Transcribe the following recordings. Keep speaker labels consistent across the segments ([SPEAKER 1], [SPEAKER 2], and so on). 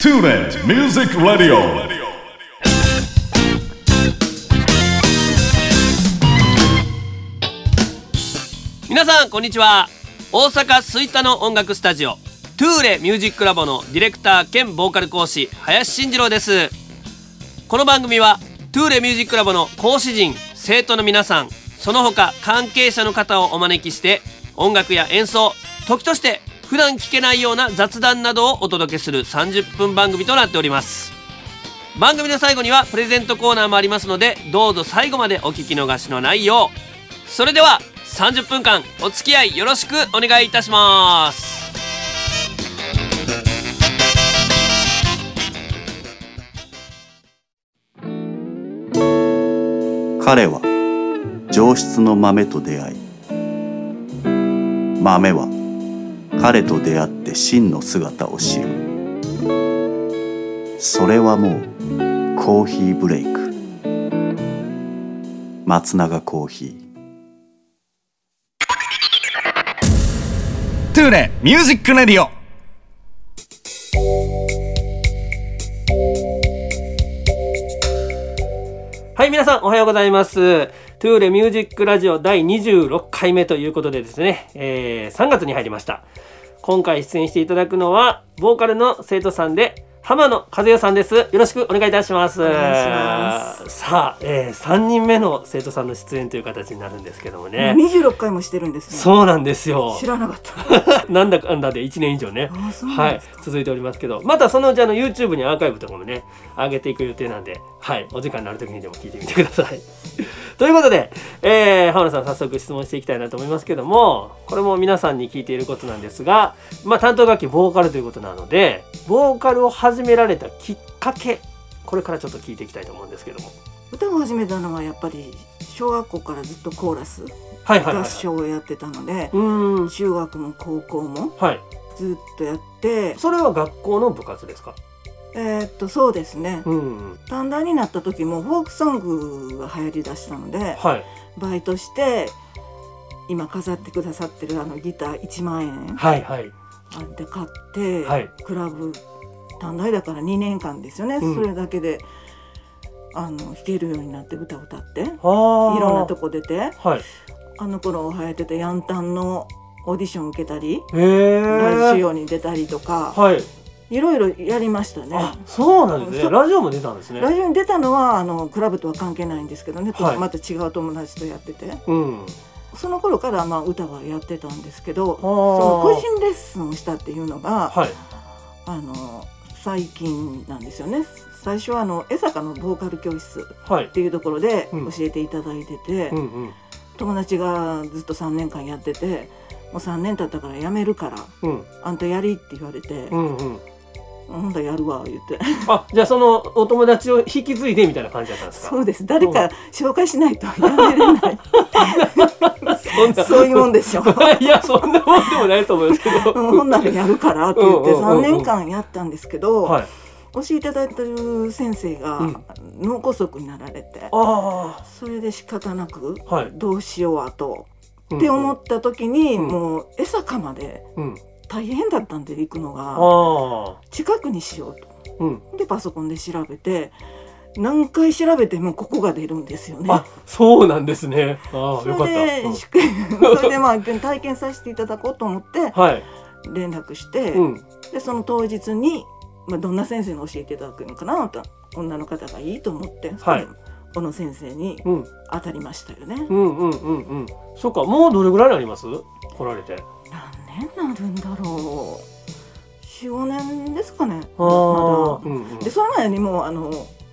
[SPEAKER 1] TuneIn Music Radio.
[SPEAKER 2] 皆さんこんにちは大阪吹田の音楽スタジオトゥーレミュージックラボのディレクター兼ボーカル講師林慎次郎ですこの番組はトゥーレミュージックラボの講師陣生徒の皆さんその他関係者の方をお招きして音楽や演奏時として普段聞けないような雑談などをお届けする30分番組となっております。番組の最後にはプレゼントコーナーもありますのでどうぞ最後までお聞き逃しのないよう。それでは30分間お付き合いよろしくお願いいたします。
[SPEAKER 3] 彼は上質の豆と出会い豆は彼と出会って真の姿を知る。それはもうコーヒーブレイク。松永コーヒー。
[SPEAKER 1] TuneIn Music Radio.
[SPEAKER 2] はい皆さんおはようございますトゥーレミュージックラジオ第26回目ということでですね、えー3月に入りました。今回出演していただくのはボーカルの生徒さんで浜野和代さんです。よろしくお願いいたします。
[SPEAKER 4] ます。
[SPEAKER 2] さあ、えー、3人目の生徒さんの出演という形になるんですけどもね。
[SPEAKER 4] 26回もしてるんですね。
[SPEAKER 2] そうなんですよ。
[SPEAKER 4] 知らなかった。
[SPEAKER 2] なんだかんだで1年以上ね。はい続いておりますけど。またそのうちあの YouTube にアーカイブとかもね上げていく予定なんではいお時間のある時にでも聞いてみてくださいということで、えー、浜野さん早速質問していきたいなと思いますけどもこれも皆さんに聞いていることなんですがまあ担当楽器ボーカルということなのでボーカルを始められたきっかけこれからちょっと聞いていきたいと思うんですけども。
[SPEAKER 4] 歌を始めたのはやっぱり小学校からずっとコーラス
[SPEAKER 2] はいはいはい
[SPEAKER 4] 合唱をやってたので、
[SPEAKER 2] うーん。
[SPEAKER 4] 中学も高校も
[SPEAKER 2] はい。
[SPEAKER 4] ずっとやって、
[SPEAKER 2] それは学校の部活ですか？
[SPEAKER 4] えーっとそうですね。
[SPEAKER 2] うん。うん
[SPEAKER 4] 短大になった時もフォークソングが流行りだしたので、
[SPEAKER 2] はい。
[SPEAKER 4] バイトして今飾ってくださってるあのギター1万円
[SPEAKER 2] はいはい。
[SPEAKER 4] で買って、
[SPEAKER 2] はい。
[SPEAKER 4] クラブ短大だから2年間ですよね、
[SPEAKER 2] うん。
[SPEAKER 4] それだけであの弾けるようになって歌を歌っていろんなとこ出て
[SPEAKER 2] はい。
[SPEAKER 4] あの頃流行ってたヤンタンのオーディション受けたり
[SPEAKER 2] へえ
[SPEAKER 4] ラジオに出たりとか
[SPEAKER 2] はい。
[SPEAKER 4] いろいろやりましたね
[SPEAKER 2] あ、。そうなんですね。
[SPEAKER 4] そ
[SPEAKER 2] ラジオも出たんですね。
[SPEAKER 4] ラジオに出たのはあのクラブとは関係ないんですけどね、
[SPEAKER 2] はい
[SPEAKER 4] また違う友達とやってて
[SPEAKER 2] うん。
[SPEAKER 4] その頃からまあ歌はやってたんですけど
[SPEAKER 2] そ
[SPEAKER 4] その個人レッスンをしたっていうのが、
[SPEAKER 2] はい。
[SPEAKER 4] あの最近なんですよね最初はあの江坂のボーカル教室
[SPEAKER 2] はい
[SPEAKER 4] っ。ていうところで
[SPEAKER 2] うん
[SPEAKER 4] 教えていただいてて。友達がずっと3年間やっててもう3年経ったから辞めるから
[SPEAKER 2] うん
[SPEAKER 4] あんたやりって言われて
[SPEAKER 2] うんうん。
[SPEAKER 4] 「ほんだやるわ」言って
[SPEAKER 2] あ、じゃあそのお友達を引き継いでみたいな感じだったんですか？
[SPEAKER 4] そうです誰か紹介しないと辞めれない
[SPEAKER 2] そんな。
[SPEAKER 4] そういうもんですよ。
[SPEAKER 2] いや、そんなもんでもないと思いますけど。
[SPEAKER 4] うんほんならやるからって言って
[SPEAKER 2] うんうんうんうん
[SPEAKER 4] 3年間やったんですけど、
[SPEAKER 2] はい。
[SPEAKER 4] 教えていただいてる先生が
[SPEAKER 2] うん
[SPEAKER 4] 脳梗塞になられて、
[SPEAKER 2] あ
[SPEAKER 4] それで仕方なく。どうしようあと、
[SPEAKER 2] うん
[SPEAKER 4] って思った時に、
[SPEAKER 2] うん
[SPEAKER 4] もう江坂まで
[SPEAKER 2] うん。
[SPEAKER 4] 大変だったんで行くのが。近くにしようと。
[SPEAKER 2] うん。
[SPEAKER 4] でパソコンで調べて何回調べてもここが出るんですよね。
[SPEAKER 2] あ、そうなんですね。あよかった。
[SPEAKER 4] れで、
[SPEAKER 2] うん
[SPEAKER 4] それでまあ体験させていただこうと思って
[SPEAKER 2] はい。
[SPEAKER 4] 連絡して、
[SPEAKER 2] うん。
[SPEAKER 4] でその当日に、まあ、どんな先生に教えていただくのかなと女の方がいいと思って、
[SPEAKER 2] はい
[SPEAKER 4] この先生に
[SPEAKER 2] うん。
[SPEAKER 4] 当たりましたよね。
[SPEAKER 2] うんうんうんうん。そっか、もうどれぐらいになります？来られて。
[SPEAKER 4] 何年なるんだろう45年ですかね
[SPEAKER 2] あ
[SPEAKER 4] ま
[SPEAKER 2] あ。
[SPEAKER 4] だ
[SPEAKER 2] うんうん。
[SPEAKER 4] でその前にもうあの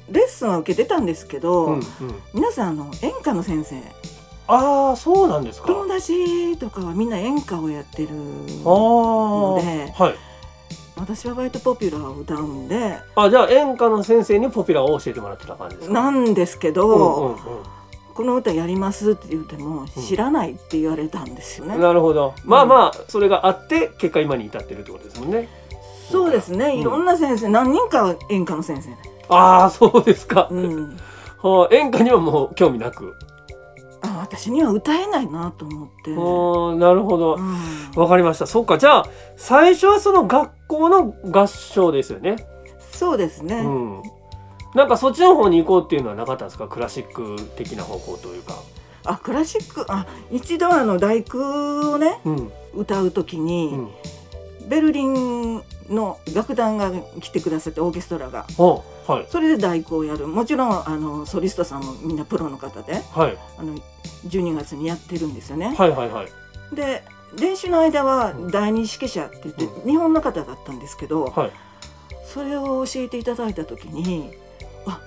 [SPEAKER 4] レッスンは受けてたんですけど、
[SPEAKER 2] うんうん。
[SPEAKER 4] 皆さんあの演歌の先生
[SPEAKER 2] ああ、そうなんですか。
[SPEAKER 4] 友達とかはみんな演歌をやってる
[SPEAKER 2] ああ。
[SPEAKER 4] ので
[SPEAKER 2] はい。
[SPEAKER 4] 私は割とポピュラーを歌うんで
[SPEAKER 2] あ、じゃあ演歌の先生にポピュラーを教えてもらってた感じですか？
[SPEAKER 4] なんですけど、
[SPEAKER 2] うんうん
[SPEAKER 4] この歌やりますって言っても知らないって言われたんですよね。
[SPEAKER 2] うん。なるほど。まあまあ、それがあって、結果今に至ってるってことですもんね。
[SPEAKER 4] そうですね、
[SPEAKER 2] うん
[SPEAKER 4] いろんな先生何人か演歌の先生、
[SPEAKER 2] ああ、そうですか。
[SPEAKER 4] うん、
[SPEAKER 2] はあ演歌にはもう興味なく。
[SPEAKER 4] あ私には歌えないなと思って、
[SPEAKER 2] ああ、なるほど
[SPEAKER 4] う。ん
[SPEAKER 2] わかりました。そうか。じゃあ、最初はその学校の合唱ですよね。
[SPEAKER 4] そうですね、
[SPEAKER 2] うん、なんかそっちの方に行こうっていうのはなかったんですか？クラシック的な方向というか。
[SPEAKER 4] あクラシックあ一度あの第九をね
[SPEAKER 2] うん。
[SPEAKER 4] 歌う時に、
[SPEAKER 2] うん、
[SPEAKER 4] ベルリンの楽団が来てくださってオーケストラが。
[SPEAKER 2] おはい。
[SPEAKER 4] それで第九をやる。もちろんあのソリストさんもみんなプロの方で
[SPEAKER 2] はい。
[SPEAKER 4] あの12月にやってるんですよね。
[SPEAKER 2] はいはいはい。
[SPEAKER 4] で練習の間は
[SPEAKER 2] うん。
[SPEAKER 4] 第二指揮者って言って、
[SPEAKER 2] う
[SPEAKER 4] 日本の方だったんですけど、
[SPEAKER 2] はい。
[SPEAKER 4] それを教えていただいた時にあ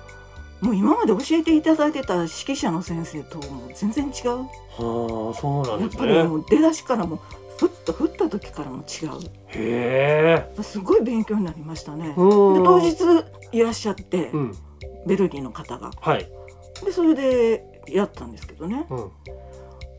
[SPEAKER 4] もう今まで教えていただいてた指揮者の先生ともう全然違う。
[SPEAKER 2] はあそうなん
[SPEAKER 4] やっ
[SPEAKER 2] ですね。
[SPEAKER 4] ぱりもう出だしからもふっと振った時からも違
[SPEAKER 2] へえ。
[SPEAKER 4] うすごい勉強になりましたね。で
[SPEAKER 2] うん。
[SPEAKER 4] 当日いらっしゃって、
[SPEAKER 2] うん。
[SPEAKER 4] ベルリンの方が。
[SPEAKER 2] はい。
[SPEAKER 4] でそれでやったんですけどね。
[SPEAKER 2] うん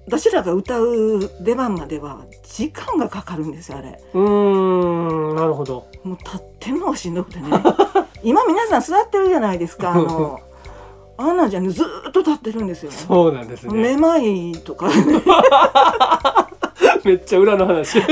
[SPEAKER 4] 私らが歌う出番までは時間がかかるんですよあれ
[SPEAKER 2] うーんなるほど。
[SPEAKER 4] もう立ってんのがしんどくてね 今皆さん座ってるじゃないですかあの あんなんじゃねずーっと立ってるんですよね
[SPEAKER 2] そうなんですね。
[SPEAKER 4] めまいとかね
[SPEAKER 2] めっちゃ裏の話。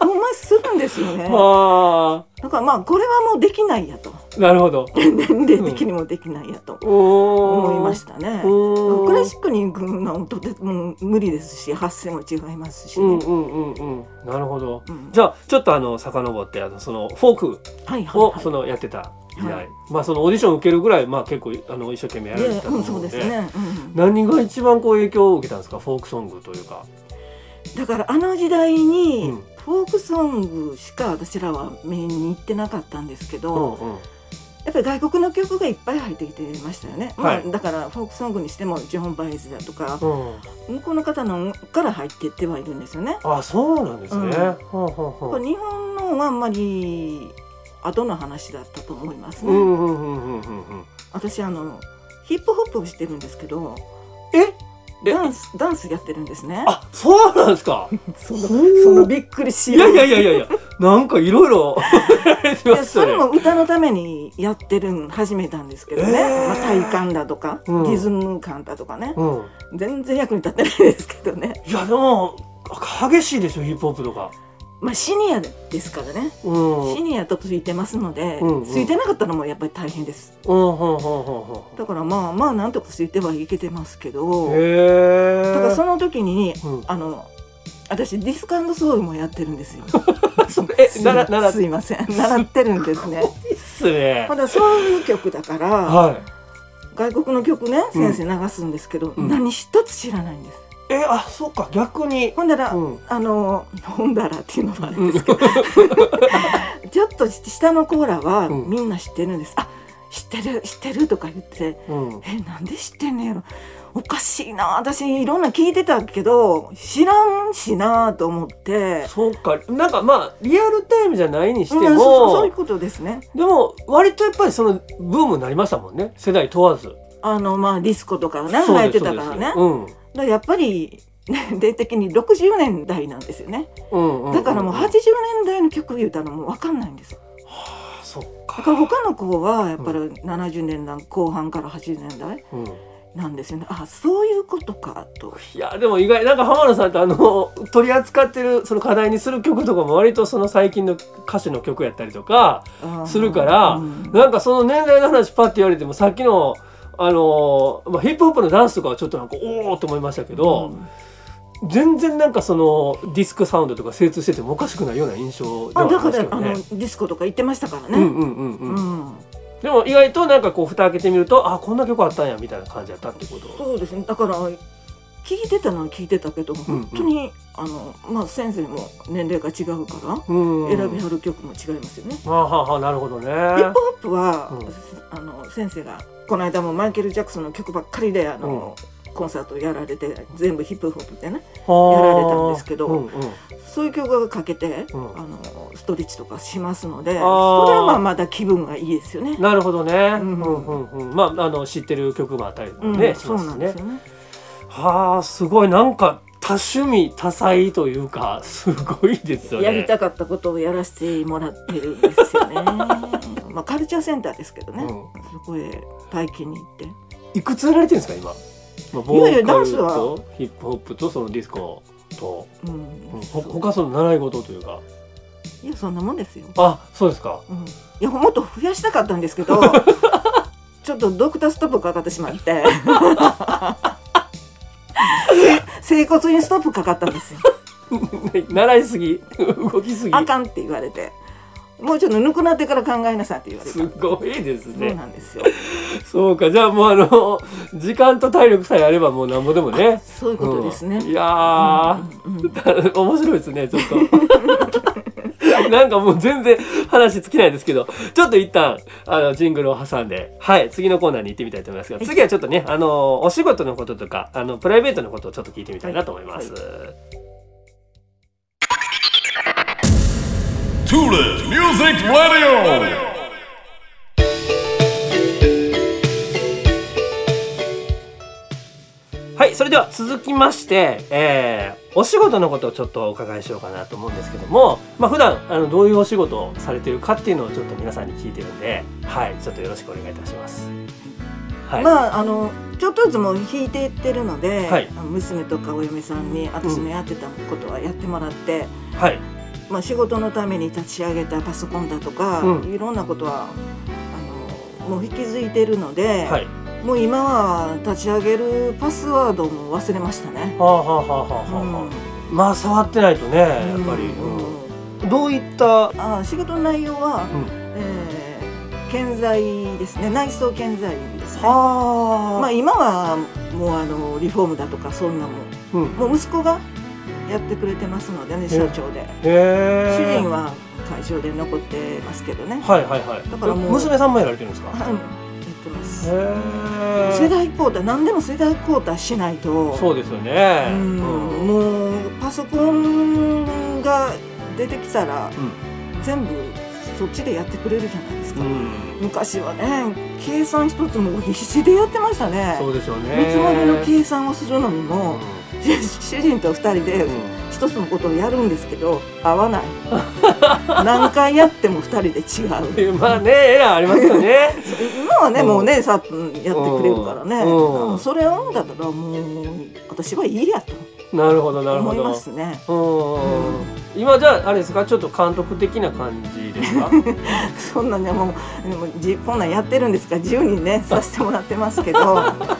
[SPEAKER 4] ほんまするんですよね。
[SPEAKER 2] は
[SPEAKER 4] だからまあこれはもうできないやと。
[SPEAKER 2] あなるほど。
[SPEAKER 4] 年齢的にもできないやと。
[SPEAKER 2] お
[SPEAKER 4] 思いましたね。
[SPEAKER 2] おー。
[SPEAKER 4] クラシックに行くのはとても無理ですし発声も違いますし、
[SPEAKER 2] うんうんうんうん。なるほど。
[SPEAKER 4] うん。
[SPEAKER 2] じゃあちょっとあの遡ってあのそのフォークを
[SPEAKER 4] はい
[SPEAKER 2] そのやってた
[SPEAKER 4] はい。
[SPEAKER 2] まあそのオーディション受けるぐらいまあ結構あの一生懸命やられてたと
[SPEAKER 4] で。うん、そうですね、うん、
[SPEAKER 2] 何が一番こう影響を受けたんですか？フォークソングというか。
[SPEAKER 4] だからあの時代に
[SPEAKER 2] うん
[SPEAKER 4] フォークソングしか私らは目に行ってなかったんですけど、
[SPEAKER 2] うんうん
[SPEAKER 4] やっぱり外国の曲がいっぱい入ってきてましたよね、
[SPEAKER 2] はい
[SPEAKER 4] まあ、だからフォークソングにしてもジョン・バイズだとか
[SPEAKER 2] うん。
[SPEAKER 4] 向こうの方のから入ってってはいるんですよね。
[SPEAKER 2] あそうなんですね。
[SPEAKER 4] うん
[SPEAKER 2] ほうほうほう
[SPEAKER 4] 日本のはあんまり後の話だったと思いますね。私あのヒップホップをしてるんですけど
[SPEAKER 2] ええ？
[SPEAKER 4] ダンスダンスやってるんですね。
[SPEAKER 2] あそうなんですか？
[SPEAKER 4] そのそのびっくりし
[SPEAKER 2] いやいやいやいやいやなんかいろいろ。
[SPEAKER 4] それも歌のためにやってるん始めたんですけどね、
[SPEAKER 2] えー
[SPEAKER 4] まあ、体感だとか、
[SPEAKER 2] うん
[SPEAKER 4] リズム感だとかね
[SPEAKER 2] うん。
[SPEAKER 4] 全然役に立ってないですけどね
[SPEAKER 2] いやでも激しいでしょヒップホップとか。
[SPEAKER 4] まあシニアですからね、
[SPEAKER 2] うん。
[SPEAKER 4] シニアとついてますので、
[SPEAKER 2] うんうん。
[SPEAKER 4] ついてなかったのもやっぱり大変です。
[SPEAKER 2] うん
[SPEAKER 4] だからまあまあなんとかついてはいけてますけど。だからその時に
[SPEAKER 2] うん。
[SPEAKER 4] あの私ディスクソウルもやってるんですよ。
[SPEAKER 2] え
[SPEAKER 4] すいません。習ってるんですね。
[SPEAKER 2] いいっすね。
[SPEAKER 4] ま。だそういう曲だから、
[SPEAKER 2] は
[SPEAKER 4] 外国の曲ね
[SPEAKER 2] うん。
[SPEAKER 4] 先生流すんですけど、
[SPEAKER 2] うん。
[SPEAKER 4] 何一つ知らないんです。
[SPEAKER 2] い。えあそうか逆に。
[SPEAKER 4] ほんだら、
[SPEAKER 2] うん。
[SPEAKER 4] あのほんだらっていうのもあれですけど、ちょっと下のコーラは
[SPEAKER 2] うん。
[SPEAKER 4] みんな知ってるんです、あ知ってる知ってるとか言って。
[SPEAKER 2] うん。
[SPEAKER 4] えなんで知ってんのやろ。おかしいな。私いろんな聞いてたけど知らんしなと思って、
[SPEAKER 2] そうか。なんかまあリアルタイムじゃないにして
[SPEAKER 4] うん
[SPEAKER 2] も、
[SPEAKER 4] そうそういうことですね。
[SPEAKER 2] でも割とやっぱりそのブームになりましたもんね。世代問わず。
[SPEAKER 4] あのまあディスコとかね
[SPEAKER 2] そうです
[SPEAKER 4] 流行ってたからね。
[SPEAKER 2] そうです
[SPEAKER 4] やっぱり 年齢的に60年代なんですよね。だからもう80年代の曲言うたらもう分かんないんです。
[SPEAKER 2] あそっ
[SPEAKER 4] だ
[SPEAKER 2] か。
[SPEAKER 4] から他の子はやっぱり70年代後半から80年代
[SPEAKER 2] うん
[SPEAKER 4] なんですよね。あそういうことかと。
[SPEAKER 2] いやでも意外なんか浜田さんってあの取り扱ってるその課題にする曲とかも割とその最近の歌手の曲やったりとかするから、
[SPEAKER 4] うん
[SPEAKER 2] なんかその年代の話パッて言われてもさっきのあのまあ、ヒップホップのダンスとかはちょっとなんかおおと思いましたけど、全然なんかそのディスクサウンドとか精通しててもおかしくないような印象ではあり
[SPEAKER 4] あだから
[SPEAKER 2] ますけどね。
[SPEAKER 4] あのディスコとか行ってましたからね、
[SPEAKER 2] うんうんうんうん。
[SPEAKER 4] うん。
[SPEAKER 2] でも意外となんかこう蓋開けてみるとあこんな曲あったんやみたいな感じやったってこと。
[SPEAKER 4] そうですね。だから聞いてたのは聞いてたけど本当に、あのまあ先生も年齢が違うから、
[SPEAKER 2] うん
[SPEAKER 4] 選びはる曲も違いますよね。
[SPEAKER 2] はあはあはあなるほどね。
[SPEAKER 4] ヒップホップは、
[SPEAKER 2] うん。
[SPEAKER 4] あの先生がこの間もマイケル・ジャクソンの曲ばっかりであの、コンサートやられて全部ヒップホップでねやられたんですけど
[SPEAKER 2] うんうん。
[SPEAKER 4] そういう曲がかけて、
[SPEAKER 2] うん。
[SPEAKER 4] あのストレッチとかしますのでそれはまあまだ気分がいいですよね。
[SPEAKER 2] なるほどね、う
[SPEAKER 4] うん。ん
[SPEAKER 2] うんうん。まああの知ってる曲もあったり
[SPEAKER 4] うん
[SPEAKER 2] ね、し
[SPEAKER 4] そう
[SPEAKER 2] ますしね。
[SPEAKER 4] なんですよね。
[SPEAKER 2] はあすごい。なんか多趣味多彩というかすごいですよね。
[SPEAKER 4] やりたかったことをやらせてもらってるんですよね。まあカルチャーセンターですけどね、
[SPEAKER 2] うん。
[SPEAKER 4] そこへ体験に行って。
[SPEAKER 2] いくつやられてるんですか今、まあ、ボ
[SPEAKER 4] いやいや
[SPEAKER 2] ーカル
[SPEAKER 4] ダンスは。
[SPEAKER 2] とヒップホップとそのディスコと、
[SPEAKER 4] うん。
[SPEAKER 2] うん、ほ他その習い事というか。
[SPEAKER 4] いやそんなもんですよ、
[SPEAKER 2] あそうですか。
[SPEAKER 4] うん、いやもっと増やしたかったんですけど ちょっとドクターストップかかってしまって。せ 整骨にストップかかったんですよ。
[SPEAKER 2] 習いすぎ？動きすぎ？
[SPEAKER 4] あかんって言われて。もうちょっとぬくなってから考えなさいって言われた。
[SPEAKER 2] すごいです
[SPEAKER 4] そう
[SPEAKER 2] ね
[SPEAKER 4] なんですよ。
[SPEAKER 2] そうか。じゃあもうあの時間と体力さえあればもうなんぼでもね。
[SPEAKER 4] そういうことですね、
[SPEAKER 2] うん。いやー、
[SPEAKER 4] うんうん。
[SPEAKER 2] 面白いですねちょっとなんかもう全然話尽きないですけどちょっと一旦あのジングルを挟んではい次のコーナーに行ってみたいと思いますが次はちょっとねあのお仕事のこととかあのプライベートのことをちょっと聞いてみたいなと思います、
[SPEAKER 1] Tula's Music Radio.
[SPEAKER 2] はいそれでは続きまして、えーお仕事のことをちょっとお伺いしようかなと思うんですけどもまあ普段あのどういうお仕事をされてるかっていうのをちょっと皆さんに聞いてるんではいちょっとよろしくお願いいたします。はい、
[SPEAKER 4] まああのちょっとずつもう引いていってるので、
[SPEAKER 2] はい。
[SPEAKER 4] 娘とかお嫁さんに私のやってたことはやってもらって、
[SPEAKER 2] はい。
[SPEAKER 4] まあ、仕事のために立ち上げたパソコンだとか、
[SPEAKER 2] うん。
[SPEAKER 4] いろんなことはあのもう引き継いでるので、
[SPEAKER 2] はい
[SPEAKER 4] もう今は立ち上げるパスワードも忘れましたね。
[SPEAKER 2] はあはあはあはあはあ、
[SPEAKER 4] うん。
[SPEAKER 2] まあ触ってないとねやっぱり、
[SPEAKER 4] うん
[SPEAKER 2] うん。どういった、
[SPEAKER 4] あ仕事の内容は、
[SPEAKER 2] うん、
[SPEAKER 4] えー建材ですね。内装建材ですね。
[SPEAKER 2] は
[SPEAKER 4] まあ今はもうあのリフォームだとかそんなもん。
[SPEAKER 2] うん、
[SPEAKER 4] もう息子がやってくれてますのでね社長で。主人は会場で残ってますけどね。
[SPEAKER 2] はいはいはい。
[SPEAKER 4] だからもう
[SPEAKER 2] 娘さんもやられてるんですか？
[SPEAKER 4] うん。やってます。世代交代何でも世代交代しないと。
[SPEAKER 2] そうですよね。
[SPEAKER 4] うん。
[SPEAKER 2] うん。
[SPEAKER 4] もうパソコンが出てきたら全部そっちでやってくれるじゃないですか、
[SPEAKER 2] うん。
[SPEAKER 4] 昔はね計算一つも必死でやってましたね。
[SPEAKER 2] そうですよね。
[SPEAKER 4] 見積もりの計算をするのにも、
[SPEAKER 2] う
[SPEAKER 4] 主人と二人で
[SPEAKER 2] んうん
[SPEAKER 4] 一つのことをやるんですけど合わない。何回やっても二人で違う。
[SPEAKER 2] まあねエラーありますよね。
[SPEAKER 4] 今はね、
[SPEAKER 2] うん。
[SPEAKER 4] もうねさやってくれるからね、
[SPEAKER 2] うん。
[SPEAKER 4] うん。それをだったらもう私はいいやと。
[SPEAKER 2] なるほどなるほ
[SPEAKER 4] 思い
[SPEAKER 2] ど
[SPEAKER 4] ますね。
[SPEAKER 2] うん。今じゃああれですか？ちょっと監督的な感じですか？
[SPEAKER 4] そんなねもうでもじこんなんやってるんですか？ら自由にねさせてもらってますけど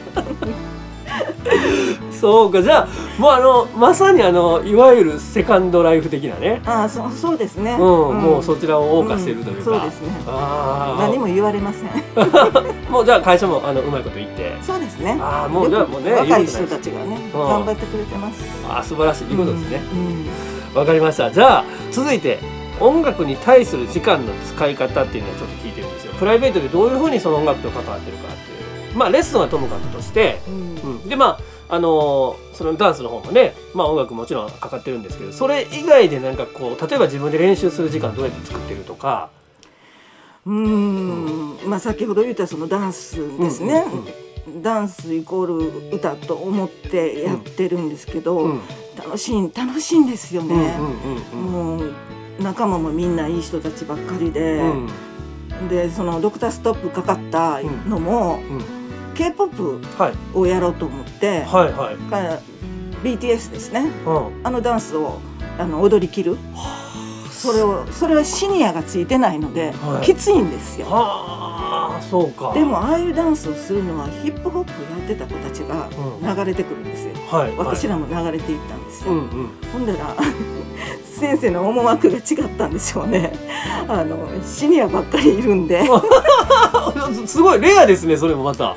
[SPEAKER 2] そうか。じゃあもうあのまさにあのいわゆるセカンドライフ的なね。
[SPEAKER 4] ああそそうですね、
[SPEAKER 2] うん、もうそちらを謳歌しているというか、
[SPEAKER 4] んそうですね。
[SPEAKER 2] ああ
[SPEAKER 4] 何も言われません。
[SPEAKER 2] もうじゃあ会社もあのうまいこと言って。
[SPEAKER 4] そうですね。
[SPEAKER 2] ああもうじゃあもうね
[SPEAKER 4] 若い人たちがね
[SPEAKER 2] うん。
[SPEAKER 4] 頑張ってくれてます。
[SPEAKER 2] ああ素晴らしい。いいことですね。
[SPEAKER 4] うん。
[SPEAKER 2] わ、かりました。じゃあ続いて音楽に対する時間の使い方っていうのをちょっと聞いてるんですよ。プライベートでどういうふうにその音楽と関わってるかっていう。まあレッスンはともかくとして、
[SPEAKER 4] うん。
[SPEAKER 2] うん、でまああのーそのダンスの方もね、まあ、音楽もちろんかかってるんですけどそれ以外でなんかこう例えば自分で練習する時間どうやって作ってるとか。
[SPEAKER 4] うーん。まあ先ほど言ったそのダンスですね、
[SPEAKER 2] うんうん
[SPEAKER 4] ダンスイコール歌と思ってやってるんですけど、
[SPEAKER 2] うん。うん
[SPEAKER 4] 楽しい楽しいんですよ
[SPEAKER 2] うん
[SPEAKER 4] ね、
[SPEAKER 2] うんうん。
[SPEAKER 4] もう仲間もみんないい人たちばっかりで、
[SPEAKER 2] うん。
[SPEAKER 4] でそのドクターストップかかったのも、
[SPEAKER 2] うん
[SPEAKER 4] k p o p
[SPEAKER 2] はい。
[SPEAKER 4] をやろうと思って、
[SPEAKER 2] はいはい、
[SPEAKER 4] から BTS ですね。
[SPEAKER 2] うん、
[SPEAKER 4] あのダンスをあの踊りきる。それをそれはシニアがついてないので、
[SPEAKER 2] はい。
[SPEAKER 4] きついんですよ。
[SPEAKER 2] はあそうか。
[SPEAKER 4] でもああいうダンスをするのはヒップホップやってた子たちが
[SPEAKER 2] うん。
[SPEAKER 4] 流れてくるんですよ、
[SPEAKER 2] はい
[SPEAKER 4] 私
[SPEAKER 2] ら、
[SPEAKER 4] らも流れていったんですよ、
[SPEAKER 2] うんうん。
[SPEAKER 4] ほんだら 先生の思惑が違ったんでしょうね。あのシニアばっかりいるんで。
[SPEAKER 2] あ すごいレアですねそれもまた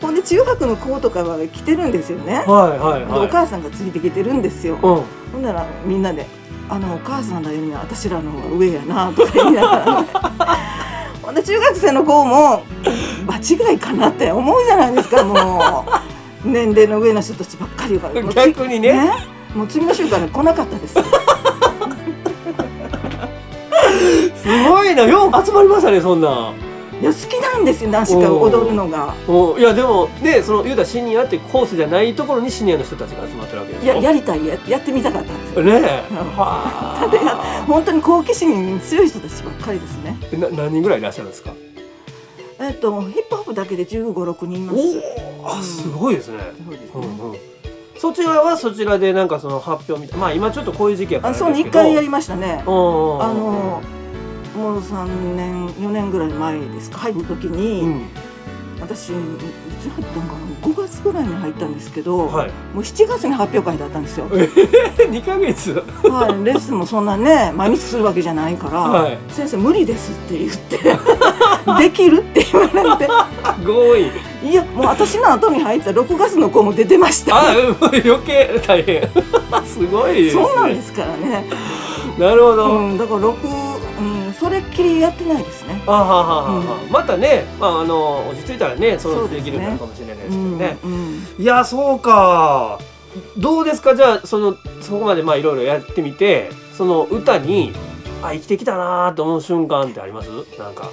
[SPEAKER 4] ほんで中学の子とかが来てるんですよね、
[SPEAKER 2] はいはいはい。
[SPEAKER 4] でお母さんがついてきてるんですよ、
[SPEAKER 2] うん。
[SPEAKER 4] ほんならみんなで「あのお母さんのよりは私らの方が上やな」とか言いながら、ね、ほんで中学生の子も場違いかなって思うじゃないですかもう。年齢の上の人たちばっかりが
[SPEAKER 2] 逆にね。
[SPEAKER 4] もう次の週から来なかったです。よ
[SPEAKER 2] すごいな。よう集まりましたねそんない
[SPEAKER 4] や好きなんですよ男子が踊るのが。
[SPEAKER 2] おいやでもねその言うたらシニアってコースじゃないところにシニアの人たちが集まってるわけでしょ？
[SPEAKER 4] ややりたいややってみたかったんですよ。
[SPEAKER 2] ねえ。
[SPEAKER 4] 本当に好奇心に強い人たちばっかりですね。
[SPEAKER 2] あな何人ぐらいいらっしゃるんですか？
[SPEAKER 4] えっとヒップホップだけで1 5 6人います。
[SPEAKER 2] おおあすごいですね。
[SPEAKER 4] そうですね。
[SPEAKER 2] うんうん。そちらはそちらでなんかその発表みたいまあ今ちょっとこういう時期やから
[SPEAKER 4] あそう一回やりましたね。あのもう3年4年ぐらい前ですか入った時に、
[SPEAKER 2] うん、
[SPEAKER 4] 私いつ入ったんかな5月ぐらいに入ったんですけど、
[SPEAKER 2] はい、
[SPEAKER 4] もう7月に発表会だったんですよ。
[SPEAKER 2] 2か 月、
[SPEAKER 4] はい、レッスンもそんなね毎日するわけじゃないから「
[SPEAKER 2] はい、
[SPEAKER 4] 先生無理です」って言って「できる?」って言われて。
[SPEAKER 2] 強引
[SPEAKER 4] いやもう私の後に入った6月の子も出てました。
[SPEAKER 2] あ余計大変。すごい、ね、
[SPEAKER 4] そうなんですからね。
[SPEAKER 2] なるほど、
[SPEAKER 4] うん、だから6それっきりやってないですね。
[SPEAKER 2] あははは、
[SPEAKER 4] うん、
[SPEAKER 2] またね、まああの落ち着いたらね、そ
[SPEAKER 4] うで
[SPEAKER 2] きるかもしれないですけどね。
[SPEAKER 4] うんうん、
[SPEAKER 2] いやそうか。どうですか？じゃあそのそこまでまあいろいろやってみて、その歌にあ生きてきたなと思う瞬間ってあります？なんか。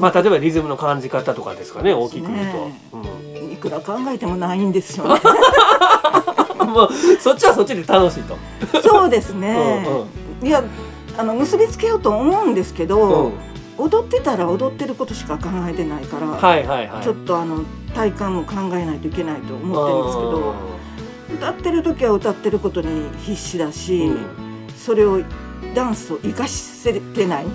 [SPEAKER 2] まあ例えばリズムの感じ方とかですかね大きく言うと、うん、
[SPEAKER 4] いくら考えてもないんですよね。
[SPEAKER 2] もうそっちはそっちで楽しいと。
[SPEAKER 4] そうですね、
[SPEAKER 2] うんうん、
[SPEAKER 4] いやあの結びつけようと思うんですけ
[SPEAKER 2] うん。
[SPEAKER 4] ど、踊ってたら踊ってることしか考えてないから、
[SPEAKER 2] はいはいはい。
[SPEAKER 4] ちょっとあの体感も考えないといけないと思ってるんですけど、歌ってる時は歌ってることに必死だし、
[SPEAKER 2] うん。
[SPEAKER 4] それをダンスを生かせてない。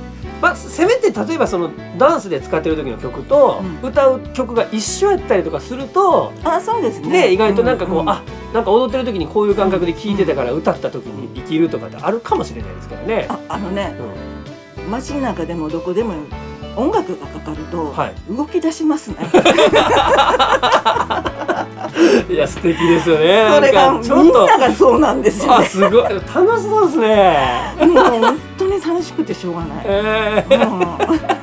[SPEAKER 2] まあ、せめて例えばそのダンスで使ってる時の曲と、
[SPEAKER 4] うん。
[SPEAKER 2] 歌う曲が一緒やったりとかすると
[SPEAKER 4] あ、そうですね。
[SPEAKER 2] ね意外となんかこう、
[SPEAKER 4] うん。
[SPEAKER 2] あなんか踊ってる時にこういう感覚で聴いてたから歌った時に生きるとかってあるかもしれないですけどね。
[SPEAKER 4] ああのね、
[SPEAKER 2] うん
[SPEAKER 4] 街の中でもどこでも音楽がかかると
[SPEAKER 2] はい
[SPEAKER 4] 動き出しますね。
[SPEAKER 2] いや素敵ですよね。
[SPEAKER 4] それがみん
[SPEAKER 2] と
[SPEAKER 4] ながそうなんですよ
[SPEAKER 2] あ
[SPEAKER 4] ね。
[SPEAKER 2] すごい楽しそうですね。
[SPEAKER 4] もう本当に楽しくてしょうがない。
[SPEAKER 2] えー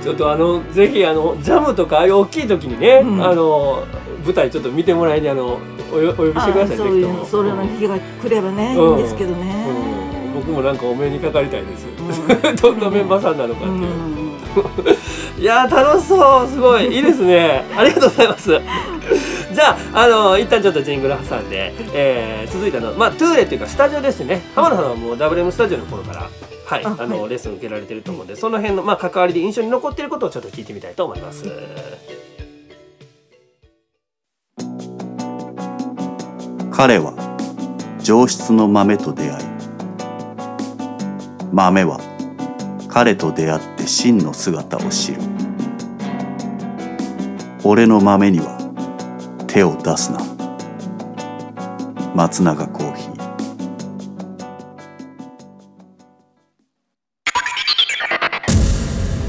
[SPEAKER 2] ちょっとあのぜひあのジャムとかああいう大きい時にね、
[SPEAKER 4] うん
[SPEAKER 2] あの舞台ちょっと見てもらいにあのおよお呼びしてください
[SPEAKER 4] そういうそれの日が来ればね、
[SPEAKER 2] うん。
[SPEAKER 4] いいんですけどね。
[SPEAKER 2] うん。僕もなんかお目にかかりたいです。
[SPEAKER 4] う
[SPEAKER 2] どんなメンバーさんなのかって
[SPEAKER 4] う
[SPEAKER 2] いう。
[SPEAKER 4] ん。
[SPEAKER 2] いやー楽しそう。すごい。いいですね。ありがとうございます。じゃああの一旦ちょっとジングル挟んで、えー続いてのまあトゥーレっていうかスタジオですね。浜田さんはもう WM スタジオの頃からはいあ
[SPEAKER 4] あ
[SPEAKER 2] の、
[SPEAKER 4] はい。
[SPEAKER 2] レッスン受けられてると思うんでその辺のまあ関わりで印象に残っていることをちょっと聞いてみたいと思います
[SPEAKER 3] 彼は上質の豆と出会い豆は彼と出会って真の姿を知る。俺の豆には手を出すな。松永コーヒー。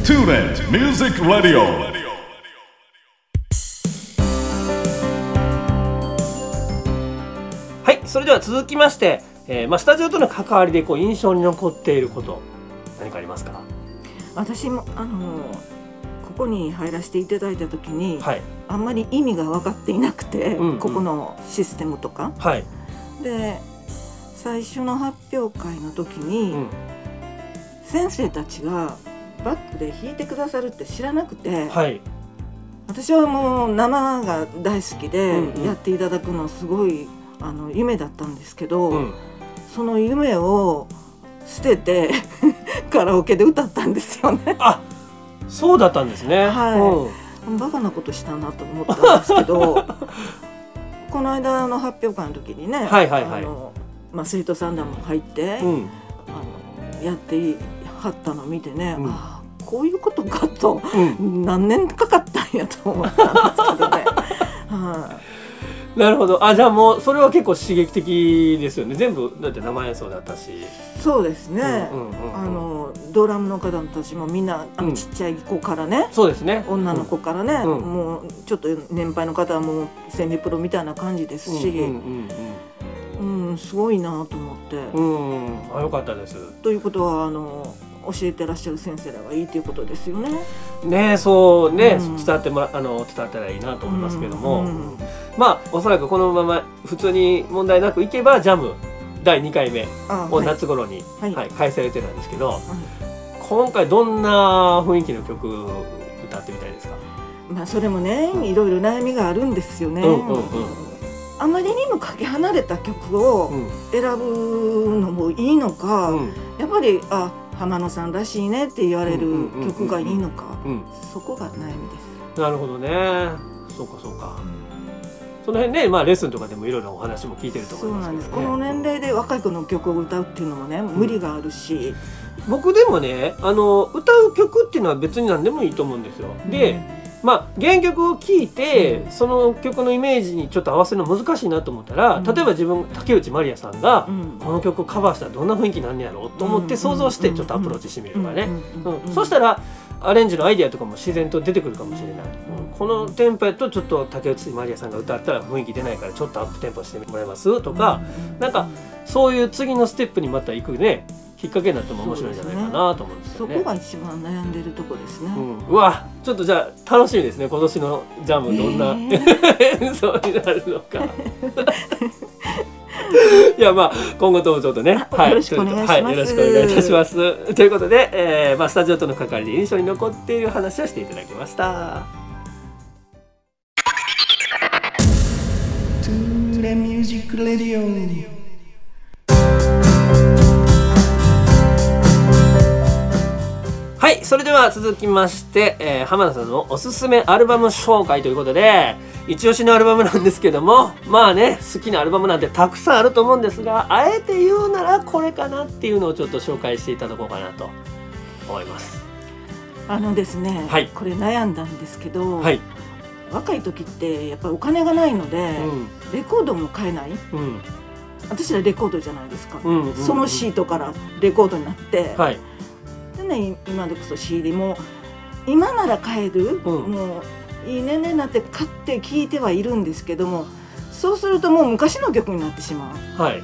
[SPEAKER 1] TuneIn Music Radio.
[SPEAKER 2] きまして、えーまあ、スタジオとの関わりでこう印象に残っていること何かありますか？
[SPEAKER 4] 私もあのここに入らせていただいた時に、
[SPEAKER 2] はい。
[SPEAKER 4] あんまり意味が分かっていなくて、
[SPEAKER 2] うんうん。
[SPEAKER 4] ここのシステムとか。
[SPEAKER 2] はい、
[SPEAKER 4] で最初の発表会の時に、
[SPEAKER 2] うん、
[SPEAKER 4] 先生たちがバックで弾いてくださるって知らなくて、
[SPEAKER 2] はい。
[SPEAKER 4] 私はもう生が大好きでやっていただくのすごいあの夢だったんですけど、
[SPEAKER 2] うん。
[SPEAKER 4] その夢を捨てて カラオケで歌ったんですよね。
[SPEAKER 2] あそうだったんですね。
[SPEAKER 4] はい。
[SPEAKER 2] うん。
[SPEAKER 4] バカなことしたなと思ったんですけど この間の発表会の時にね、
[SPEAKER 2] はいはいはい。
[SPEAKER 4] あのまあ、生徒さんらも入って、
[SPEAKER 2] うん。
[SPEAKER 4] あのやってはったのを見てね、
[SPEAKER 2] うん。
[SPEAKER 4] ああこういうことかと
[SPEAKER 2] うん。
[SPEAKER 4] 何年かかったんやと思ったんですけどね。はい、
[SPEAKER 2] なるほど。あじゃあもうそれは結構刺激的ですよね。全部だって生演奏だったし、
[SPEAKER 4] そうですね、あのドラムの方たちもみんなあ
[SPEAKER 2] うん。
[SPEAKER 4] のちっちゃい子からね、
[SPEAKER 2] そうですね。
[SPEAKER 4] 女の子からね、
[SPEAKER 2] うん。
[SPEAKER 4] もうちょっと年配の方はもうセミプロみたいな感じですし、
[SPEAKER 2] うん
[SPEAKER 4] すごいなと思って。
[SPEAKER 2] うん、あよかったです。
[SPEAKER 4] ということはあの教えてらっしゃる先生らがいいということですよね。
[SPEAKER 2] ねそうね、
[SPEAKER 4] うん。
[SPEAKER 2] 伝わってもらあの伝わったらいいなと思いますけども、
[SPEAKER 4] うんうん
[SPEAKER 2] まあおそらくこのまま普通に問題なくいけばジャム第2回目を夏頃に、
[SPEAKER 4] はい。
[SPEAKER 2] はい開催されてるんですけど
[SPEAKER 4] はい。
[SPEAKER 2] 今回どんな雰囲気の曲歌ってみたいですか、
[SPEAKER 4] まあそれもねいろいろ悩みがあるんですよね。
[SPEAKER 2] うんうんうん。
[SPEAKER 4] あまりにもかけ離れた曲を
[SPEAKER 2] うん。
[SPEAKER 4] 選ぶのもいいのか、
[SPEAKER 2] うん。
[SPEAKER 4] やっぱりあ浜野さんらしいねって言われる曲がいいのか、
[SPEAKER 2] うん。
[SPEAKER 4] そこが悩みです。
[SPEAKER 2] なるほどね。そうかそうか。その辺ねまあレッスンとかでもいろいろお話も聞いてると思
[SPEAKER 4] そ
[SPEAKER 2] いうます
[SPEAKER 4] なんです。この年齢で若い子の曲を歌うっていうのもね無理があるし、
[SPEAKER 2] 僕でもねあの歌う曲っていうのは別に何でもいいと思うんですよ。で、まあ原曲を聴いてその曲のイメージにちょっと合わせるの難しいなと思ったら、
[SPEAKER 4] うん。
[SPEAKER 2] 例えば自分竹内まりやさんが、
[SPEAKER 4] うん。
[SPEAKER 2] この曲をカバーしたらどんな雰囲気なんねやろうと思って想像してちょっとアプローチしてみるとかね、うん。そしたらアレンジのアイディアとかも自然と出てくるかもしれない、うん。このテンポやとちょっと竹内まりやさんが歌ったら雰囲気出ないからちょっとアップテンポしてもらえます？とか、なんかそういう次のステップにまた行くねきっかけになっても面白いんじゃないかなと思うんですよね。
[SPEAKER 4] そこが一番悩んでるとこですね、
[SPEAKER 2] うん、うわちょっとじゃあ楽しみですね今年のジャムどんな、演奏になるのか。いやまあ今後ともちょっとね、はい、
[SPEAKER 4] よろしくお願いします。
[SPEAKER 2] はい、よろしくお願いいたします。ということで、えーまあ、スタジオとの関わりで印象に残っている話をしていただきました。
[SPEAKER 5] The Music Radio
[SPEAKER 2] はいそれでは続きまして、えー浜田さんのおすすめアルバム紹介ということで一押しのアルバムなんですけどもまあね好きなアルバムなんてたくさんあると思うんですがあえて言うならこれかなっていうのをちょっと紹介していただこうかなと思います。
[SPEAKER 4] あのですね、
[SPEAKER 2] はい。
[SPEAKER 4] これ悩んだんですけど、
[SPEAKER 2] はい、
[SPEAKER 4] 若い時ってやっぱりお金がないので、レコードも買えない。
[SPEAKER 2] うん。うん
[SPEAKER 4] 私らレコードじゃないですか、
[SPEAKER 2] うんうん
[SPEAKER 4] そのシートからレコードになって、
[SPEAKER 2] はい。
[SPEAKER 4] でね今でこそ CD も今なら買える、
[SPEAKER 2] うん。
[SPEAKER 4] もういい年齢になって買って聴いてはいるんですけどもそうするともう昔の曲になってしまう。
[SPEAKER 2] はい。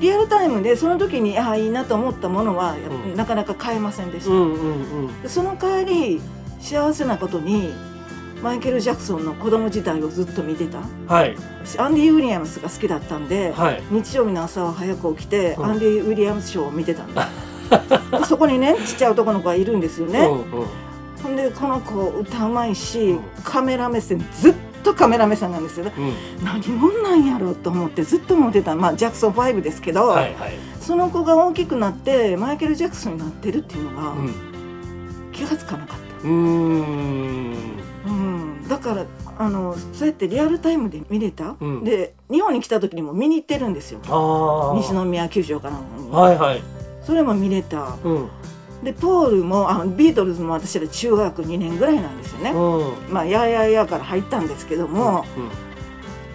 [SPEAKER 4] リアルタイムでその時にああいいなと思ったものは
[SPEAKER 2] うん。
[SPEAKER 4] なかなか買えませんでした、
[SPEAKER 2] うんうんうん。
[SPEAKER 4] でその代わり幸せなことにマイケル・ジャクソンの子供時代をずっと見てた。
[SPEAKER 2] はい。
[SPEAKER 4] 私アンディ・ウィリアムスが好きだったんで、
[SPEAKER 2] はい。
[SPEAKER 4] 日曜日の朝は早く起きて、
[SPEAKER 2] うん。
[SPEAKER 4] アンディ・ウィリアムスショーを見てたんだで そこにねちっちゃい男の子がいるんですよね、
[SPEAKER 2] うんう。ん
[SPEAKER 4] ほんでこの子歌うまいし、
[SPEAKER 2] うん。
[SPEAKER 4] カメラ目線ずっとカメラ目線なんですよね。
[SPEAKER 2] うん。
[SPEAKER 4] 何者なんやろうと思ってずっと思ってたまあジャクソン5ですけど、
[SPEAKER 2] はいはい。
[SPEAKER 4] その子が大きくなってマイケル・ジャクソンになってるっていうのが
[SPEAKER 2] うん。
[SPEAKER 4] 気がつかなかった、
[SPEAKER 2] うーん。
[SPEAKER 4] うん、だからあのそうやってリアルタイムで見れた、
[SPEAKER 2] うん。
[SPEAKER 4] で日本に来た時にも見に行ってるんですよ。西宮球場かなんかに、
[SPEAKER 2] はいはい
[SPEAKER 4] それも見れた。
[SPEAKER 2] うん。
[SPEAKER 4] でポールもあビートルズも私ら中学2年ぐらいなんですよね、
[SPEAKER 2] うん。
[SPEAKER 4] まあやーやーやーから入ったんですけども、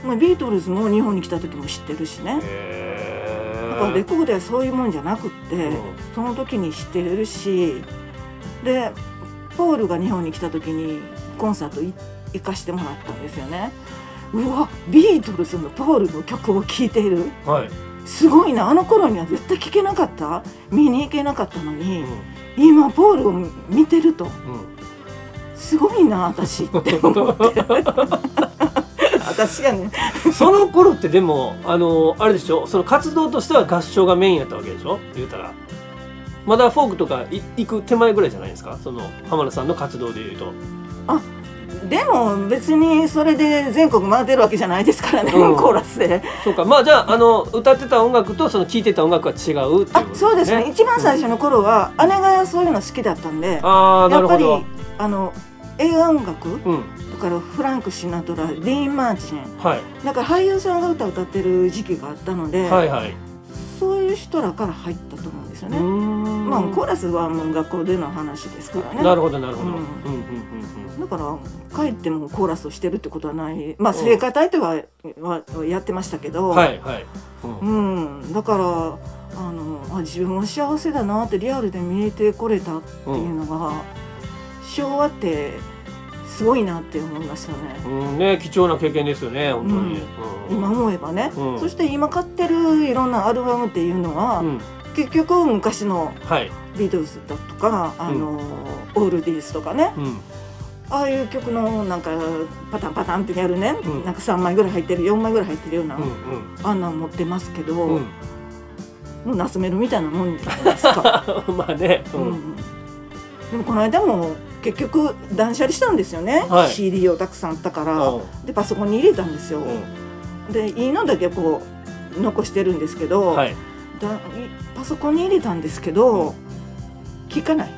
[SPEAKER 2] うん
[SPEAKER 4] まあ、ビートルズも日本に来た時も知ってるしね。
[SPEAKER 2] へ
[SPEAKER 4] だからレ
[SPEAKER 2] ー
[SPEAKER 4] コードはそういうもんじゃなくって、
[SPEAKER 2] うん。
[SPEAKER 4] その時に知ってるしでポールが日本に来た時にコンサートい行かしてもらったんですよね。うわビートルズのポールの曲を聴いている。
[SPEAKER 2] はい
[SPEAKER 4] すごいな。あの頃には絶対聴けなかった？見に行けなかったのに、
[SPEAKER 2] うん。
[SPEAKER 4] 今ポールを見てると。
[SPEAKER 2] うん。
[SPEAKER 4] すごいな私って思って。私やね。
[SPEAKER 2] その頃ってでもあのあれでしょ？その活動としては合唱がメインやったわけでしょ？言うたら。まだフォークとかい行く手前ぐらいじゃないですか？その浜田さんの活動でいうと
[SPEAKER 4] でも別にそれで全国回ってるわけじゃないですからね、
[SPEAKER 2] うん。
[SPEAKER 4] コーラスで。
[SPEAKER 2] そうか。まあじゃああの歌ってた音楽とその聴いてた音楽は違うっていうこと
[SPEAKER 4] あそうですね。一番最初の頃は姉がそういうの好きだったんで
[SPEAKER 2] ああな
[SPEAKER 4] やっぱりあの映画音楽
[SPEAKER 2] うん。
[SPEAKER 4] だからフランク・シナトラディーン・マーチン。
[SPEAKER 2] はい。
[SPEAKER 4] だから俳優さんが歌を歌ってる時期があったので、
[SPEAKER 2] はいはい
[SPEAKER 4] そういう人らから入ったと思うんですよね。
[SPEAKER 2] ん。
[SPEAKER 4] まあコーラスはもう学校での話ですからね。
[SPEAKER 2] なるほどなるほど、
[SPEAKER 4] う
[SPEAKER 2] うんん、うんうん
[SPEAKER 4] だから帰ってもコーラスをしてるってことはない。まあ
[SPEAKER 2] うん。
[SPEAKER 4] 聖歌隊とはははやってましたけど、
[SPEAKER 2] うんはいはい、うん。
[SPEAKER 4] うん、だからあのあ自分は幸せだなってリアルで見えてこれたっていうのが、昭和ってすごいなって思いましたね。
[SPEAKER 2] うんね貴重な経験ですよね本当に、うん。
[SPEAKER 4] 今思えばね、
[SPEAKER 2] うん。
[SPEAKER 4] そして今買ってるいろんなアルバムっていうのは、
[SPEAKER 2] うん。
[SPEAKER 4] 結局昔の
[SPEAKER 2] はい、
[SPEAKER 4] ビートルズだとかあの、オールディースとかね。
[SPEAKER 2] うん。
[SPEAKER 4] ああいう曲のなんかパタンパタンってやるね、
[SPEAKER 2] うん。
[SPEAKER 4] なんか3枚ぐらい入ってる4枚ぐらい入ってるような、
[SPEAKER 2] うん
[SPEAKER 4] あんなん持ってますけど、
[SPEAKER 2] うん。
[SPEAKER 4] もうナスメルみたいなもんじゃないですか。
[SPEAKER 2] う んまあね、う
[SPEAKER 4] うんん。でもこの間も結局断捨離したんですよね、
[SPEAKER 2] はい。
[SPEAKER 4] CD をたくさんあったから、
[SPEAKER 2] うん。
[SPEAKER 4] でパソコンに入れたんですよ、
[SPEAKER 2] う
[SPEAKER 4] でいいのだけこう残してるんですけど、
[SPEAKER 2] ん、はい。
[SPEAKER 4] だいパソコンに入れたんですけど、聞かない。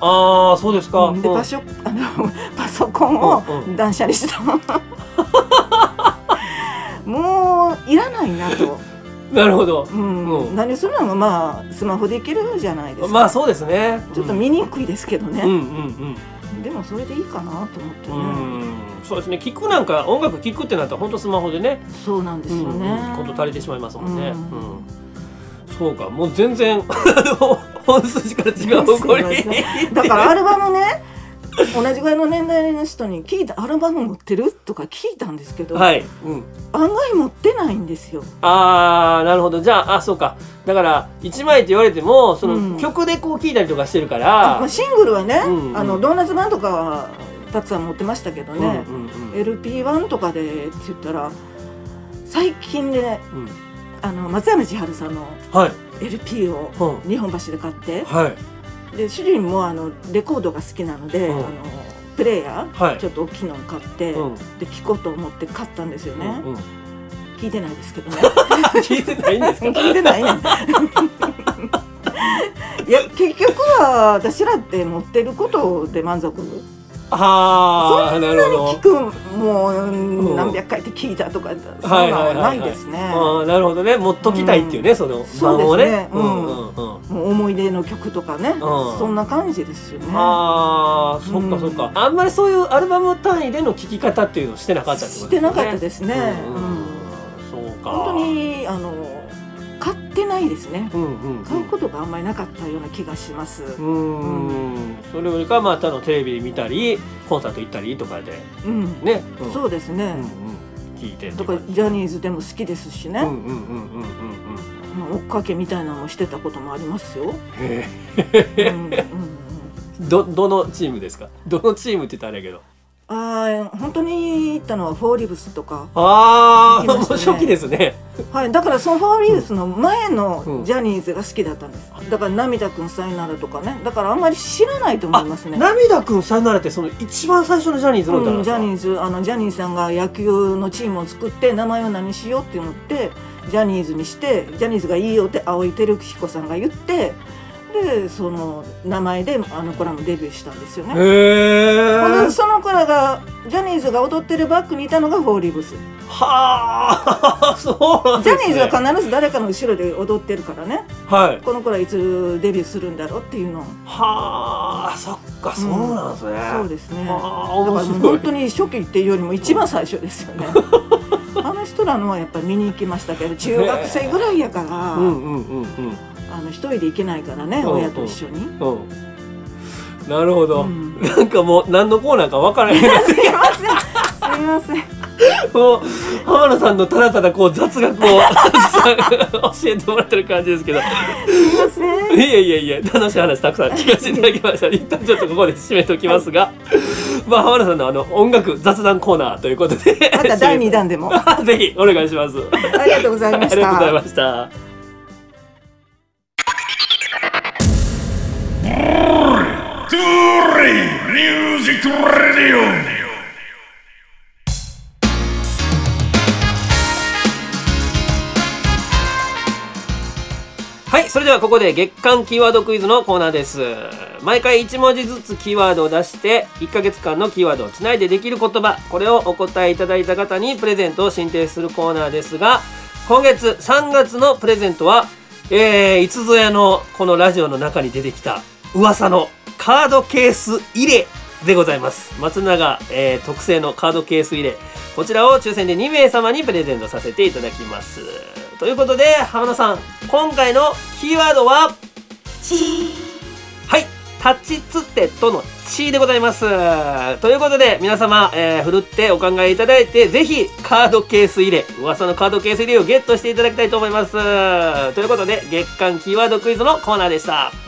[SPEAKER 2] ああそうですか、
[SPEAKER 4] で
[SPEAKER 2] うん。
[SPEAKER 4] パショ あのパソコンを断捨離した、もういらないなと、
[SPEAKER 2] なるほど。
[SPEAKER 4] うん。
[SPEAKER 2] うん。
[SPEAKER 4] 何するのもまあスマホでいけるじゃないですか、
[SPEAKER 2] まあそうですね。
[SPEAKER 4] ちょっと見にくいですけどね、
[SPEAKER 2] うんうんうん。
[SPEAKER 4] でもそれでいいかなと思ってね、
[SPEAKER 2] うん。うんそうですね。聞くなんか音楽聞くってなったら本当スマホでね。
[SPEAKER 4] そうなんですよね、
[SPEAKER 2] うん。うんこと足りてしまいますもんね、
[SPEAKER 4] うん。
[SPEAKER 2] うん。そうか。もう全然 本筋から違う方向に。
[SPEAKER 4] だからアルバムね 同じぐらいの年代の人に聞いたアルバム持ってる？とか聞いたんですけど、
[SPEAKER 2] はい、うん、
[SPEAKER 4] 案外持ってないんですよ。
[SPEAKER 2] あーなるほど。じゃああそうか。だから1枚って言われてもその、
[SPEAKER 4] うん。
[SPEAKER 2] 曲でこう聴いたりとかしてるか
[SPEAKER 4] あ
[SPEAKER 2] ら
[SPEAKER 4] まあ、シングルはね、
[SPEAKER 2] うんうん。
[SPEAKER 4] あのドーナツ版とかはたくさん持ってましたけどね、
[SPEAKER 2] うんうんうん。
[SPEAKER 4] LP1 とかでって言ったら最近で
[SPEAKER 2] うん。
[SPEAKER 4] あの松山千春さんの
[SPEAKER 2] はい。
[SPEAKER 4] LP を
[SPEAKER 2] うん。
[SPEAKER 4] 日本橋で買って
[SPEAKER 2] はい
[SPEAKER 4] で主人もあのレコードが好きなので、
[SPEAKER 2] うん。
[SPEAKER 4] あのプレイヤー、
[SPEAKER 2] はい。
[SPEAKER 4] ちょっと大きいのを買って、
[SPEAKER 2] うん。
[SPEAKER 4] で聴こうと思って買ったんですよね、
[SPEAKER 2] うんうん。
[SPEAKER 4] 聞いてないですけどね。
[SPEAKER 2] 聞いてないんですか？
[SPEAKER 4] 聞いてないね。いや結局は私らって持ってることで満足？
[SPEAKER 2] ああなるほ
[SPEAKER 4] 聞
[SPEAKER 2] ど
[SPEAKER 4] くもう何百回って聞いたとかそん
[SPEAKER 2] はい
[SPEAKER 4] なのはないですね、
[SPEAKER 2] ああなるほどね。持っときたいっていうね、その
[SPEAKER 4] そうですね。うん。
[SPEAKER 2] うんうんうん。
[SPEAKER 4] もう思い出の曲とかね、
[SPEAKER 2] ん。
[SPEAKER 4] そんな感じですよね。
[SPEAKER 2] ああそっか
[SPEAKER 4] うん。
[SPEAKER 2] そっか、あんまりそういうアルバム単位での聴き方っていうのをしてなかったってことですね。
[SPEAKER 4] してなかったですね、
[SPEAKER 2] うん
[SPEAKER 4] うん
[SPEAKER 2] そうか。
[SPEAKER 4] 本当にあの買ってないですね。
[SPEAKER 2] うんうんうん。
[SPEAKER 4] 買うことがあんまりなかったような気がします、
[SPEAKER 2] うーん。それよりかはまあたのテレビ見たりコンサート行ったりとかで。
[SPEAKER 4] うん。
[SPEAKER 2] ね、うん。
[SPEAKER 4] そうですね、
[SPEAKER 2] うんうん。聞いて
[SPEAKER 4] だからジャニーズでも好きですしね、
[SPEAKER 2] うんうんうんうんうん
[SPEAKER 4] 追っかけみたいなのもしてたこともありますよ。
[SPEAKER 2] へ
[SPEAKER 4] うんうんうん
[SPEAKER 2] えどどのチームですか？どのチームって言ったらあれやけど
[SPEAKER 4] ああ本当に行ったのはフォーリブスとか、
[SPEAKER 2] ああ、もう
[SPEAKER 4] 行きましたね。
[SPEAKER 2] 初期ですね。
[SPEAKER 4] はい、だからそのフォーリブスの前の
[SPEAKER 2] うん
[SPEAKER 4] ジャニーズが好きだったんです。だから涙くんさよならとかね、だからあんまり知らないと思いますね。
[SPEAKER 2] 涙くんさよならってその一番最初のジャニーズの歌なん
[SPEAKER 4] うん、ジャニーズあのジャニーさんが野球のチームを作って名前を何しようって思ってジャニーズにしてジャニーズがいいよって青井輝彦さんが言ってでその名前であの子らもデビューしたんですよね。
[SPEAKER 2] へえ
[SPEAKER 4] ほんでその子らがジャニーズが踊ってるバックにいたのがフォーリブス。
[SPEAKER 2] はあ そうなん
[SPEAKER 4] ジ
[SPEAKER 2] です、ね、
[SPEAKER 4] ャニーズは必ず誰かの後ろで踊ってるからね。
[SPEAKER 2] はい。
[SPEAKER 4] この子らいつデビューするんだろうっていうのを。
[SPEAKER 2] はあそっかそうなんですね、
[SPEAKER 4] そうですね。だ
[SPEAKER 2] あ
[SPEAKER 4] から本当に初期っていうよりも一番最初ですよね。あの人らのはやっぱり見に行きましたけど中学生ぐらいやから、
[SPEAKER 2] うんうんうんうん
[SPEAKER 4] あの一人で行けないからね、
[SPEAKER 2] うん。
[SPEAKER 4] 親と一緒に、
[SPEAKER 2] うん。なるほど、
[SPEAKER 4] うん。
[SPEAKER 2] なんかもう何のコーナーかわからへん。
[SPEAKER 4] すいません。すいません。
[SPEAKER 2] もう浜野さんのただただこう雑学を 教えてもらってる感じですけど。
[SPEAKER 4] すいません。
[SPEAKER 2] いえいえいえ楽しい話たくさん聞かせていただきました。一旦ちょっとここで締めておきますが、まあ浜野さんのあの音楽雑談コーナーということで。
[SPEAKER 4] また第2弾でも。あ
[SPEAKER 2] ぜひお願いします。
[SPEAKER 4] りがとうございまし
[SPEAKER 2] ありがとうござい
[SPEAKER 4] た
[SPEAKER 2] ました。
[SPEAKER 1] Music Radio.
[SPEAKER 2] はい、それではここで月間キーワードクイズのコーナーです。毎回1文字ずつキーワードを出して、1ヶ月間のキーワードをつないでできる言葉、これをお答えいただいた方にプレゼントを進呈するコーナーですが、今月3月のプレゼントは、えー、いつぞやのこのラジオの中に出てきた噂のカードケース入れでございます。松永、えー特製のカードケース入れ。こちらを抽選で2名様にプレゼントさせていただきます。ということで、浜野さん、今回のキーワードは、はい、タチツテとのチでございます。ということで、皆様、えー、ふるってお考えいただいて、ぜひ、カードケース入れ、噂のカードケース入れをゲットしていただきたいと思います。ということで、月間キーワードクイズのコーナーでした。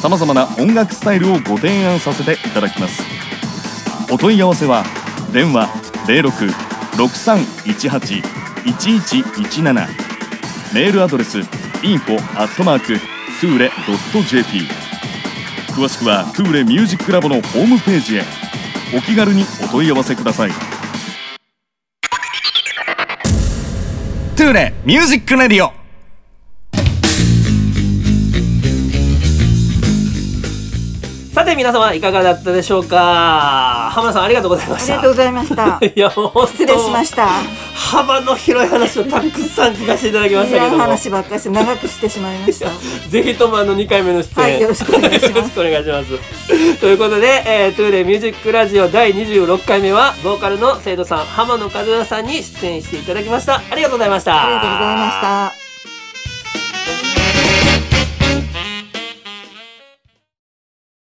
[SPEAKER 1] さまざまな音楽スタイルをご提案させていただきます。お問い合わせは電話0663181117メールアドレス info アットマークトゥーレ .jp 詳しくはトゥーレミュージックラボのホームページへ。お気軽にお問い合わせください。トゥーレミュージックレディオ。
[SPEAKER 2] 皆様いかがだったでしょうか？濱野さんありがとうございました。
[SPEAKER 4] ありがとうございました。
[SPEAKER 2] いやもう
[SPEAKER 4] 失礼しました。
[SPEAKER 2] 幅の広い話をたくさん聞かせていただきましたけども。
[SPEAKER 4] 話ばっかりして長くしてしまいました。
[SPEAKER 2] ぜひともあの2回目の出演、
[SPEAKER 4] はいよろしくお願いします。
[SPEAKER 2] よろしくお願いします。ということで、えー、トゥーレミュージックラジオ第26回目はボーカルの生徒さん濱野和代さんに出演していただきました。ありがとうございました。
[SPEAKER 4] ありがとうございました